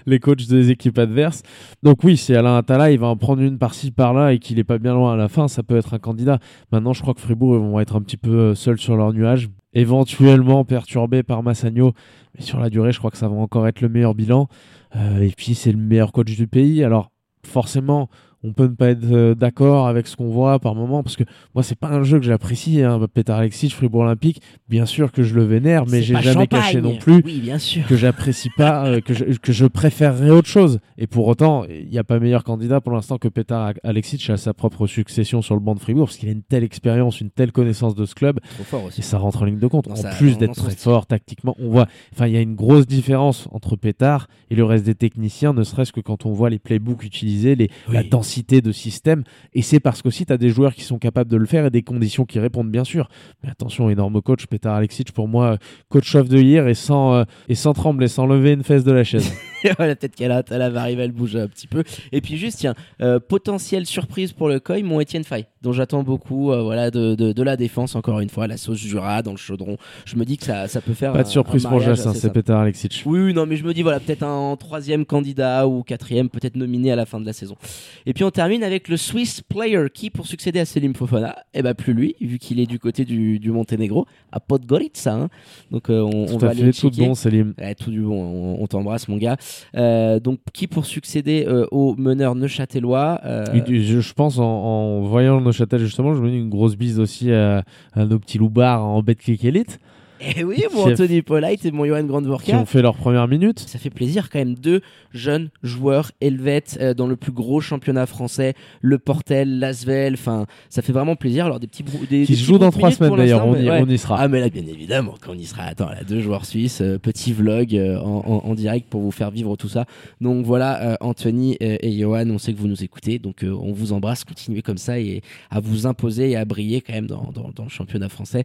les coachs des équipes adverses. Donc oui, si Alain Attala, il va en prendre une par-ci, par-là et qu'il est pas bien loin à la fin, ça peut être un candidat. Maintenant, je crois que Fribourg ils vont être un petit peu euh, seuls sur leur nuage, éventuellement perturbés par Massagno. Mais sur la durée, je crois que ça va encore être le meilleur bilan. Euh, et puis, c'est le meilleur coach du pays. Alors, forcément, on peut ne pas être euh, d'accord avec ce qu'on voit par moment, parce que moi, c'est pas un jeu que j'apprécie. Hein. Petar Alexic, Fribourg Olympique, bien sûr que je le vénère, mais j'ai jamais champagne. caché non plus Oui, bien sûr. que j'apprécie pas, euh, que, je, que je préférerais autre chose. Et pour autant, il n'y a pas meilleur candidat pour l'instant que Petar Alexic à sa propre succession sur le banc de Fribourg, parce qu'il a une telle expérience, une telle connaissance de ce club, Trop fort aussi. et ça rentre en ligne de compte. Non, en ça- plus d'être très fort tactiquement, on voit, enfin, il y a une grosse différence entre Pétard et le reste des techniciens, ne serait-ce que quand on voit les playbooks utilisés, les, la Oui. De système. Et c'est parce qu'aussi, tu as des joueurs qui sont capables de le faire et des conditions qui répondent, bien sûr. Mais attention, énorme coach, Pétard Alexic, pour moi, coach of the year et sans, euh, et sans trembler, sans lever une fesse de la chaise. voilà, peut-être qu'elle a, elle va arriver, elle bouge un petit peu. Et puis juste, tiens, euh, potentielle surprise pour le COI, mon Étienne Fay, dont j'attends beaucoup, euh, voilà, de, de, de la défense, encore une fois, la sauce Jura dans le chaudron. Je me dis que ça, ça peut faire Pas de un- surprise un pour Jassin, c'est. Pétard Alexic. Oui, oui, non, mais je me dis, voilà, peut-être un troisième candidat ou quatrième, peut-être nominé à la fin de la saison. Et puis on termine avec le Swiss Player qui, pour succéder à Selim Fofana, eh ben plus lui, vu qu'il est du côté du, du Monténégro, à Podgorica. Hein. Donc euh, on, on Tout va à aller tout bon, Selim. Ouais, tout du bon, on, on t'embrasse mon gars. Euh, donc qui pour succéder euh, au meneur neuchâtelois euh, je, je pense en, en voyant le Neuchâtel justement, je me dis une grosse bise aussi à, à nos petits loupards en Betclic Elite Eh oui, mon qui Anthony Polite et mon Johan qui Grandvorka. ont fait leur première minute. Ça fait plaisir quand même deux jeunes joueurs helvètes euh, dans le plus gros championnat français, le Portel, l'Asvel. Enfin, ça fait vraiment plaisir. Alors des petits des, Qui des se petits joue dans trois semaines d'ailleurs, on, ouais. on y sera. Ah mais là bien évidemment quand on y sera. Attends, là deux joueurs suisses, euh, petit vlog euh, en, en- en direct pour vous faire vivre tout ça. Donc voilà, Anthony euh, et Johan, on sait que vous nous écoutez, donc on vous embrasse, continuez comme ça et à vous imposer et à briller quand même dans, dans- dans le championnat français.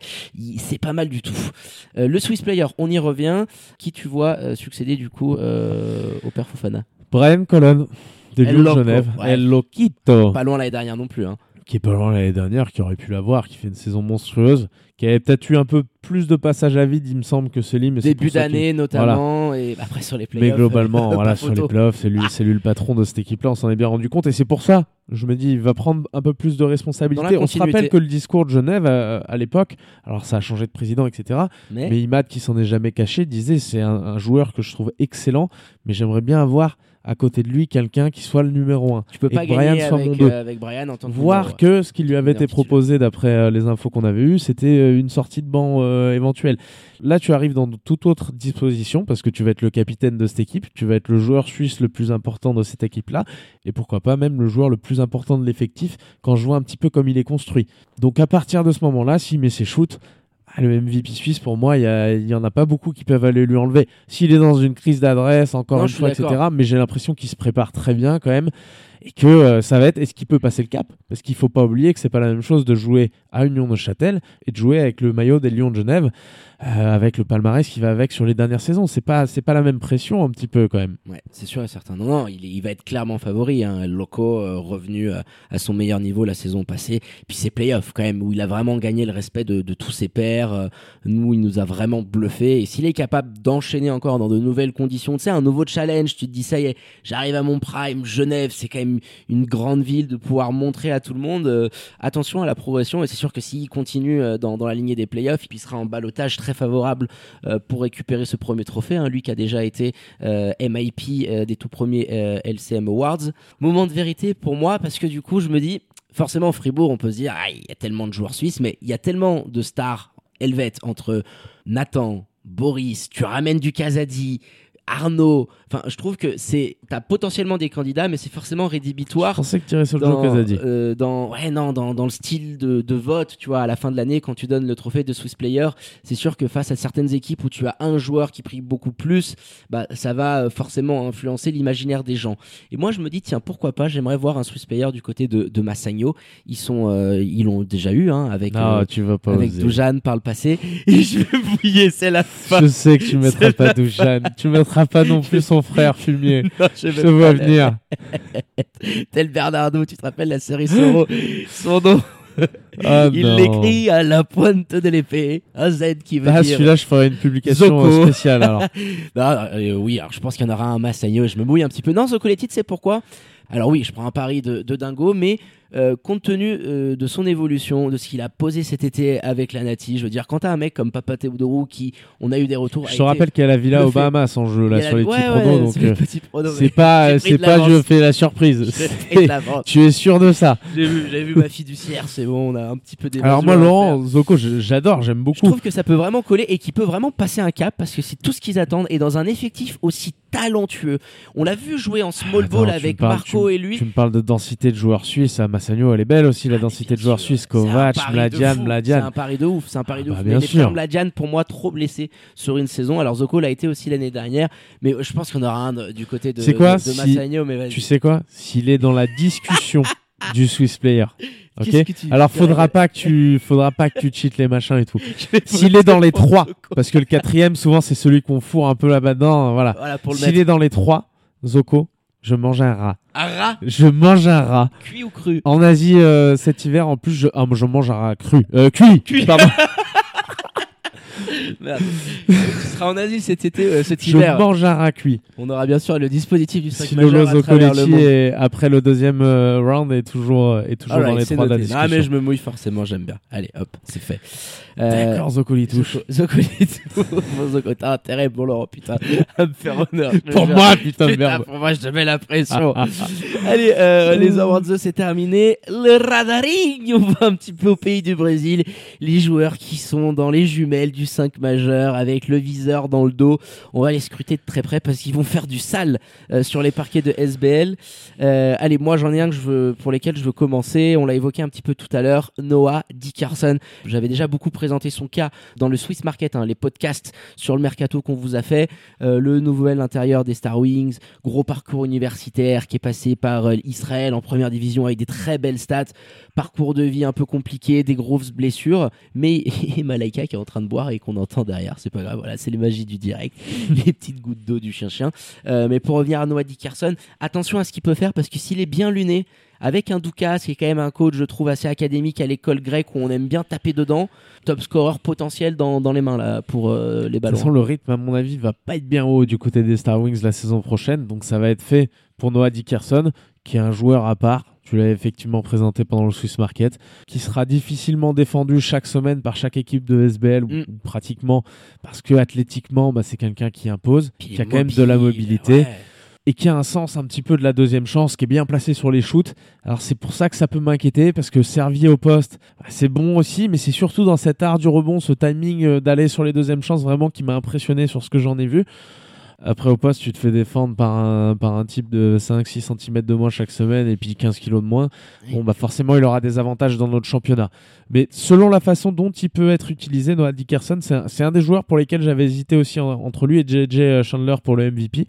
C'est pas mal du tout. Euh, le Swiss Player, on y revient. Qui tu vois euh, succéder du coup euh, au père Fofana? Brian Colon de El Loco, Genève, ouais. El Loquito, Pas loin l'année dernière non plus. Hein. qui est pas loin l'année dernière, qui aurait pu l'avoir, qui fait une saison monstrueuse, qui avait peut-être eu un peu plus de passage à vide, il me semble, que Selim. Début d'année notamment et après sur les playoffs. Mais globalement, euh, voilà, sur les photo. playoffs, c'est lui, c'est lui le patron de cette équipe-là, on s'en est bien rendu compte. Et c'est pour ça, je me dis, il va prendre un peu plus de responsabilité. On se rappelle que le discours de Genève, euh, à, l'époque, alors ça a changé de président, etc. Mais, Mais Imad, qui s'en est jamais caché, disait c'est un, un joueur que je trouve excellent, mais j'aimerais bien avoir à côté de lui quelqu'un qui soit le numéro 1. tu peux et pas que Brian gagner soit mon avec, deux. euh, avec Brian en tant que Voir numéro que ce qui lui avait été proposé d'après euh, les infos qu'on avait eues, c'était euh, une sortie de banc euh, éventuelle. Là, tu arrives dans toute autre disposition parce que tu vas être le capitaine de cette équipe, tu vas être le joueur suisse le plus important de cette équipe-là, et pourquoi pas même le joueur le plus important de l'effectif quand je vois un petit peu comme il est construit. Donc à partir de ce moment-là, s'il met ses shoots, le MVP suisse, pour moi, il y, a- il y en a pas beaucoup qui peuvent aller lui enlever. S'il est dans une crise d'adresse, encore Non, une fois, etc., mais j'ai l'impression qu'il se prépare très bien quand même et que euh, ça va être est-ce qu'il peut passer le cap? Parce qu'il faut pas oublier que c'est pas la même chose de jouer à Union de Châtel et de jouer avec le maillot des Lions de Genève euh, avec le palmarès qui va avec sur les dernières saisons c'est pas c'est pas la même pression un petit peu quand même Ouais, c'est sûr et certain. Non, non, il, il va être clairement favori. Hein. Loco euh, revenu euh, à son meilleur niveau la saison passée. Puis ses playoffs quand même où il a vraiment gagné le respect de, de tous ses pairs. Nous, il nous a vraiment bluffé. Et s'il est capable d'enchaîner encore dans de nouvelles conditions, tu sais, un nouveau challenge, tu te dis ça y est, j'arrive à mon prime. Genève, c'est quand même une grande ville de pouvoir montrer à tout le monde. euh, attention à la progression. Et c'est sûr que s'il continue euh, dans, la lignée des playoffs, il sera en balotage très favorable euh, pour récupérer ce premier trophée. hein. Lui qui a déjà été MIP des tout premiers LCM Awards. Moment de vérité pour moi parce que du coup je me dis forcément Fribourg on peut se dire ah, il y a tellement de joueurs suisses mais il y a tellement de stars helvètes entre Nathan, Boris, tu ramènes du Kazadi, Arnaud. Enfin, je trouve que c'est t'as potentiellement des candidats, mais c'est forcément Je rédhibitoire. pensais que tu irais sur le Dans, Casadi. euh, dans, ouais, non, dans, dans le style de, de vote, tu vois, à la fin de l'année, quand tu donnes le trophée de Swiss Player, c'est sûr que face à certaines équipes où tu as un joueur qui brille beaucoup plus, bah, ça va euh, forcément influencer l'imaginaire des gens. Et moi, je me dis, tiens, pourquoi pas, j'aimerais voir un Swiss Player du côté de, de Massagno. Ils sont, euh, ils l'ont déjà eu, hein, avec, Non, euh, tu vas pas avec. Dujan par le passé. Et je vais bouiller, c'est la fin. Je sais que tu mettras pas Doujan. Tu mettras pas non plus son frère fumier. Non, je Je te vois venir. Tel Bernardo, tu te rappelles la série Soro? Son nom, Ah, il l'écrit à la pointe de l'épée, un Z qui veut Ah, dire. celui-là, je ferai une publication Zoko. euh, spéciale alors. Non, euh, oui, alors je pense qu'il y en aura un Massagno, je me mouille un petit peu. Non, Zocoletti, tu sais pourquoi? Alors oui, je prends un pari de, de dingo, mais euh, compte tenu euh, de son évolution, de ce qu'il a posé cet été avec la Nati, je veux dire, quand t'as un mec comme Papa Teodoro qui, on a eu des retours. Je te rappelle qu'il y a la villa Bahamas en jeu là sur les ouais, petits ouais, pronos, donc c'est les euh, petits pronos, c'est pas c'est pas je fais la surprise. Tu es sûr de ça J'ai vu, j'ai vu ma fiduciaire, c'est bon, on a un petit peu des Alors moi Laurent Zoko, je- j'adore, j'aime Je beaucoup. trouve que ça peut vraiment coller et qu'il peut vraiment passer un cap parce que c'est tout ce qu'ils attendent et dans un effectif aussi talentueux. On l'a vu jouer en small Attends, ball tu me avec parles- Marco tu- et lui. Tu me parles de densité de joueurs suisses, à Massagno, elle est belle aussi la Ah, densité de joueurs suisses, Kovac, de Mladian, fou. C'est Mladian. un pari de ouf, c'est un pari de Ah bah ouf. bien mais sûr. Mladian, pour moi, trop blessés sur une saison. Alors Zoko l'a été aussi l'année dernière, mais je pense qu'on aura un de- du côté de, quoi, de, de si- Massagno. Mais. Tu sais quoi? S'il est dans la discussion du Swiss player. Ok. Alors faudra pas que tu faudra pas que tu cheats les machins et tout. S'il est dans les trois, parce que le quatrième souvent c'est celui qu'on fourre un peu là-dedans, voilà. Voilà pour le S'il est dans les trois, Zoko, je mange un rat. Un rat Je mange un rat. cuit ou cru En Asie euh, cet hiver, en plus, je, ah, je mange un rat cru. Euh, cuit. Cuit. Pardon. Merde. tu seras en Asie cet été, euh, cet je hiver. mange un. On aura bien sûr le dispositif du sac Si majeur à travers le Zocoletti monde. est après le deuxième euh, round est toujours est toujours Alright, dans les c'est trois de la noté. discussion. Ah mais je me mouille forcément, j'aime bien. Allez, hop, c'est fait. Euh, D'accord, Zocoli touche. T'as intérêt pour Laurent, putain, à me faire honneur. je Pour jure. moi, putain de Putain, merde. pour moi, je te mets la pression. Allez, euh, les awards c'est terminé. Le radaring, on va un petit peu au pays du Brésil. Les joueurs qui sont dans les jumelles du 5 majeur avec le viseur dans le dos. On va les scruter de très près parce qu'ils vont faire du sale euh, sur les parquets de SBL. Euh, allez, moi j'en ai un que je veux, pour lesquels je veux commencer. On l'a évoqué un petit peu tout à l'heure. Noah Dickerson. J'avais déjà beaucoup présenté son cas dans le Swiss Market, hein, les podcasts sur le mercato qu'on vous a fait. Euh, le nouvel intérieur des Star Wings, gros parcours universitaire qui est passé par Israël en première division avec des très belles stats, parcours de vie un peu compliqué, des grosses blessures, mais et Malaika qui est en train de boire et qu'on entend derrière, c'est pas grave, voilà, c'est les magies du direct, les petites gouttes d'eau du chien-chien. Euh, mais pour revenir à Noah Dickerson, attention à ce qu'il peut faire parce que s'il est bien luné, avec un Doukas qui est quand même un coach, je trouve, assez académique à l'école grecque où on aime bien taper dedans, top scorer potentiel dans, dans les mains là pour euh, les De toute ballons. façon, le rythme, à mon avis, va pas être bien haut du côté des Star Wings la saison prochaine. Donc, ça va être fait pour Noah Dickerson, qui est un joueur à part. Tu l'as effectivement présenté pendant le Swiss Market, qui sera difficilement défendu chaque semaine par chaque équipe de SBL, ou- Mm. ou pratiquement, parce que athlétiquement, bah, c'est quelqu'un qui impose, Puis qui a quand même de la mobilité. ouais. et qui a un sens un petit peu de la deuxième chance, qui est bien placé sur les shoots. Alors c'est pour ça que ça peut m'inquiéter, parce que Servier au poste, bah, c'est bon aussi, mais c'est surtout dans cet art du rebond, ce timing euh, d'aller sur les deuxièmes chances, vraiment qui m'a impressionné sur ce que j'en ai vu. Après au poste, tu te fais défendre par un, par un type de 5-6 cm de moins chaque semaine et puis 15 kg de moins. Bon, bah forcément, il aura des avantages dans notre championnat. Mais selon la façon dont il peut être utilisé, Noah Dickerson, c'est un, c'est un des joueurs pour lesquels j'avais hésité aussi en- entre lui et JJ Chandler pour le MVP.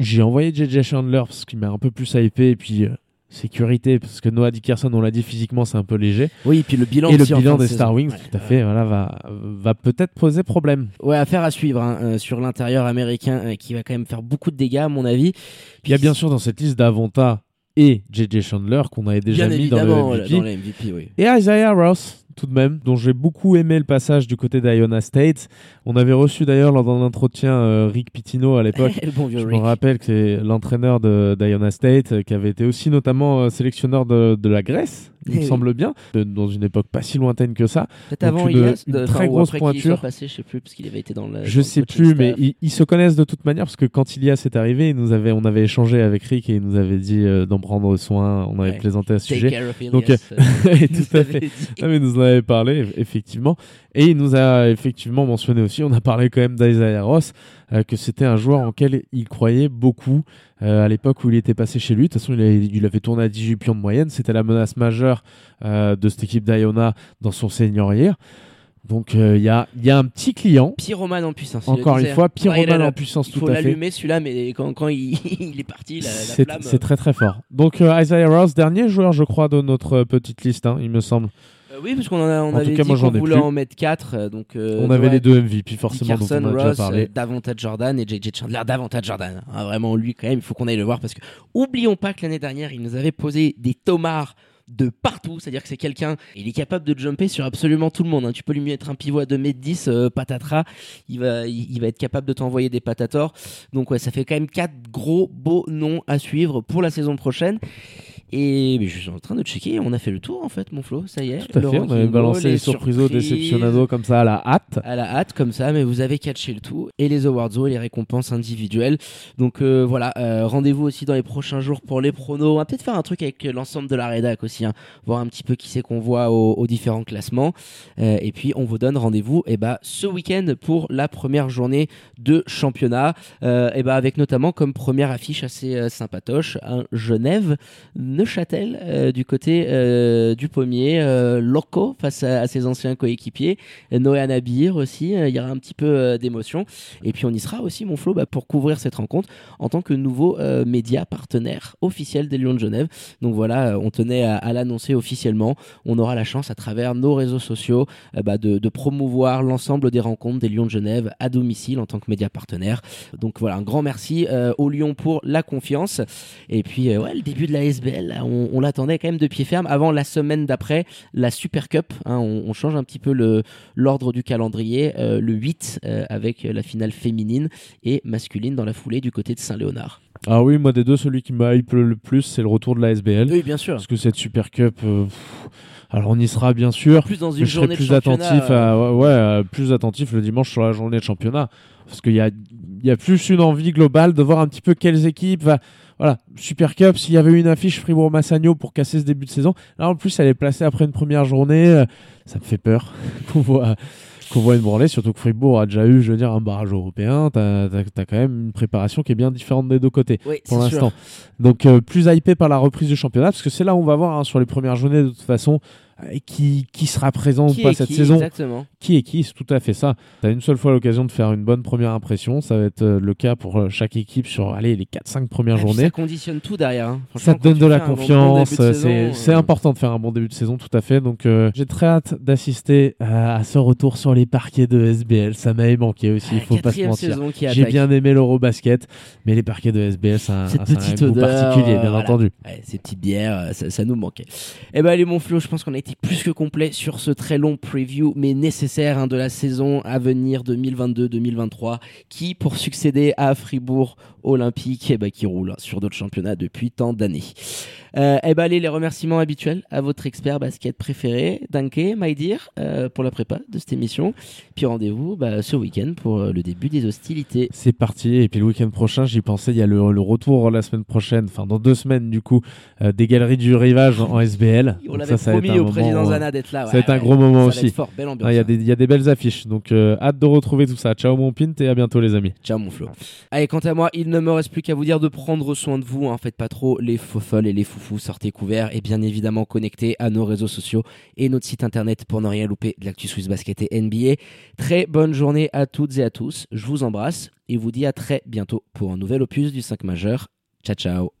J'ai envoyé JJ Chandler parce qu'il m'a un peu plus hypé et puis euh, sécurité parce que Noah Dickerson, on l'a dit physiquement, c'est un peu léger. Oui, et puis le bilan et le en bilan fin des. Star Wings, Ouais. tout à fait, voilà, va, va peut-être poser problème. Ouais, affaire à suivre hein, euh, sur l'intérieur américain euh, qui va quand même faire beaucoup de dégâts à mon avis. Puis il y a bien sûr dans cette liste d'Avonta et JJ Chandler qu'on avait déjà Bien mis dans le MVP. dans les MVP, oui. Et Isaiah Ross, tout de même, dont j'ai beaucoup aimé le passage du côté d'Iona State. On avait reçu d'ailleurs lors d'un entretien euh, Rick Pitino à l'époque. bon Je me rappelle que c'est l'entraîneur de d'Iona State euh, qui avait été aussi notamment euh, sélectionneur de, de la Grèce il me Eh oui. semble bien, de- dans une époque pas si lointaine que ça. Peut-être Donc avant une- Ilias, une de- très enfin, ou grosse après qu'il y soit pointure. passé, je sais plus, parce qu'il avait été dans le. Je dans le sais coaching plus, mais staff. ils, ils se connaissent de toute manière parce que quand Ilias est arrivé, il nous avait, on avait échangé avec Rick et il nous avait dit euh, d'en prendre soin. On avait Ouais. plaisanté à ce Take sujet. care of Ilias, Donc, euh, tout à fait. Ah, mais il nous en avait parlé, eff- effectivement. Et il nous a effectivement mentionné aussi, on a parlé quand même d'Isaiah Ross, euh, que c'était un joueur en quel il croyait beaucoup euh, à l'époque où il était passé chez lui. De toute façon, il avait, il avait tourné à 18 pions de moyenne. C'était la menace majeure euh, de cette équipe d'Iona dans son senior year. Donc, euh, il y, a, il y a un petit client. Pyroman en puissance. il Encore une disait. fois, Ouais, il pyromane la- en puissance, Il tout faut à fait. l'allumer celui-là, mais quand, quand il, il est parti, la, flamme. c'est très très fort. Donc euh, Isaiah Ross, dernier joueur je crois de notre petite liste, hein, il me semble. Euh, oui, parce qu'on en a- on En tout avait cas, dit moi, j'en qu'on ai voulait plus. en mettre 4. Donc, euh, on avait ouais, les deux MVP forcément dont Dickerson, on a déjà Ross, parlé. euh, davantage Jordan et JJ Chandler davantage Jordan. Ah, vraiment, lui, quand même, il faut qu'on aille le voir parce que, oublions pas que l'année dernière, il nous avait posé des tomards de partout, c'est-à-dire que c'est quelqu'un, il est capable de jumper sur absolument tout le monde. hein. Tu peux lui mettre un pivot à 2m10, euh, patatras, il va, il, il va être capable de t'envoyer des patators. Donc ouais, ça fait quand même quatre gros beaux noms à suivre pour la saison prochaine. Et mais je suis en train de checker, on a fait le tour en fait, mon Flo, ça y est. Tout à fait, on avait balancé les surprises, surprises déceptionado comme ça à la hâte. à la hâte comme ça, mais vous avez catché le tout et les awards et les récompenses individuelles. Donc euh, voilà, euh, rendez-vous aussi dans les prochains jours pour les pronos. On va peut-être faire un truc avec l'ensemble de la rédac aussi, hein, voir un petit peu qui c'est qu'on voit au- aux, différents classements. Euh, et puis on vous donne rendez-vous eh ben, ce week-end pour la première journée de championnat, euh, eh ben, avec notamment comme première affiche assez sympatoche un Genève Neuchâtel euh, du côté euh, du pommier, euh, Loco face à, ses anciens coéquipiers, Noé Nabir aussi, il y aura un petit peu d'émotion. Et puis on y sera aussi, mon Flo, bah, pour couvrir cette rencontre en tant que nouveau média partenaire officiel des Lions de Genève. Donc voilà, on tenait à, l'annoncer officiellement. On aura la chance à travers nos réseaux sociaux bah, de, promouvoir l'ensemble des rencontres des Lions de Genève à domicile en tant que média partenaire. Donc voilà, un grand merci aux Lions pour la confiance. Et puis ouais, le début de la SBL, on, on l'attendait quand même de pied ferme. Avant la semaine d'après, la Super Cup, hein, on, on change un petit peu le l'ordre du calendrier, euh, le 8 euh, avec la finale féminine et masculine dans la foulée du côté de Saint-Léonard. Ah oui, moi des deux, celui qui m'a hype le plus, c'est le retour de la SBL. Oui, bien sûr. Parce que cette Super Cup, euh, pff, alors on y sera bien sûr. Plus dans mais une je serai journée plus de championnat. attentif à, ouais, ouais, plus attentif le dimanche sur la journée de championnat parce qu'il y a y a plus une envie globale de voir un petit peu quelles équipes va voilà Super Cup s'il y avait eu une affiche Fribourg Massagno pour casser ce début de saison. Là en plus elle est placée après une première journée euh, ça me fait peur qu'on voit qu'on voit une branlée surtout que Fribourg a déjà eu je veux dire un barrage européen. T'as as, quand même une préparation qui est bien différente des deux côtés oui, pour l'instant. Donc euh, plus hypé par la reprise du championnat, parce que c'est là où on va voir hein, sur les premières journées de toute façon qui, qui sera présent Qui ou pas est cette qui, saison. Exactement. Qui est qui, c'est tout à fait ça. Tu as une seule fois l'occasion de faire une bonne première impression, ça va être euh, le cas pour euh, chaque équipe sur allez, les 4-5 premières puis journées. Ça conditionne tout derrière. hein. Ça te donne de la bon- confiance, de c'est euh, important de faire un bon début de saison, tout à fait. Donc euh, j'ai très hâte d'assister à, à ce retour sur les parquets de SBL. Ça m'avait manqué aussi, il la faut pas se mentir. J'ai bien aimé l'Eurobasket, mais les parquets de SBL, c'est un, Cette un- petite goût particulier, euh, bien voilà. entendu. Ouais, ces petites bières, euh, ça, ça nous manquait. Eh ben allez mon Flo, je pense qu'on a plus que complet sur ce très long preview, mais nécessaire hein, de la saison à venir 2022-2023, qui pour succéder à Fribourg Olympique, eh ben, qui roule sur d'autres championnats depuis tant d'années. Euh, eh ben allez les remerciements habituels à votre expert basket préféré, Danke, my dear, euh, pour la prépa de cette émission. Puis rendez-vous bah, ce week-end pour euh, le début des hostilités. C'est parti. Et puis le week-end prochain, j'y pensais, il y a le, le retour la semaine prochaine, enfin dans deux semaines du coup, euh, des galeries du rivage en, SBL. On l'avait promis au président euh, Zana d'être là. ça va être un gros moment aussi. être fort, belle ambiance. ah, Il y, a hein. des- il y a des belles affiches. Donc hâte de retrouver tout ça. Ciao mon pint et à bientôt les amis. Ciao mon Flo. Allez, quant à moi, il ne me reste plus qu'à vous dire de prendre soin de vous. Hein. Faites pas trop les folles et les foufous. Sortez couverts et bien évidemment connectés à nos réseaux sociaux et notre site internet pour ne rien louper de l'actu Swiss Basket et NBA. Très bonne journée à toutes et à tous. Je vous embrasse et vous dis à très bientôt pour un nouvel opus du 5 majeur. Ciao ciao.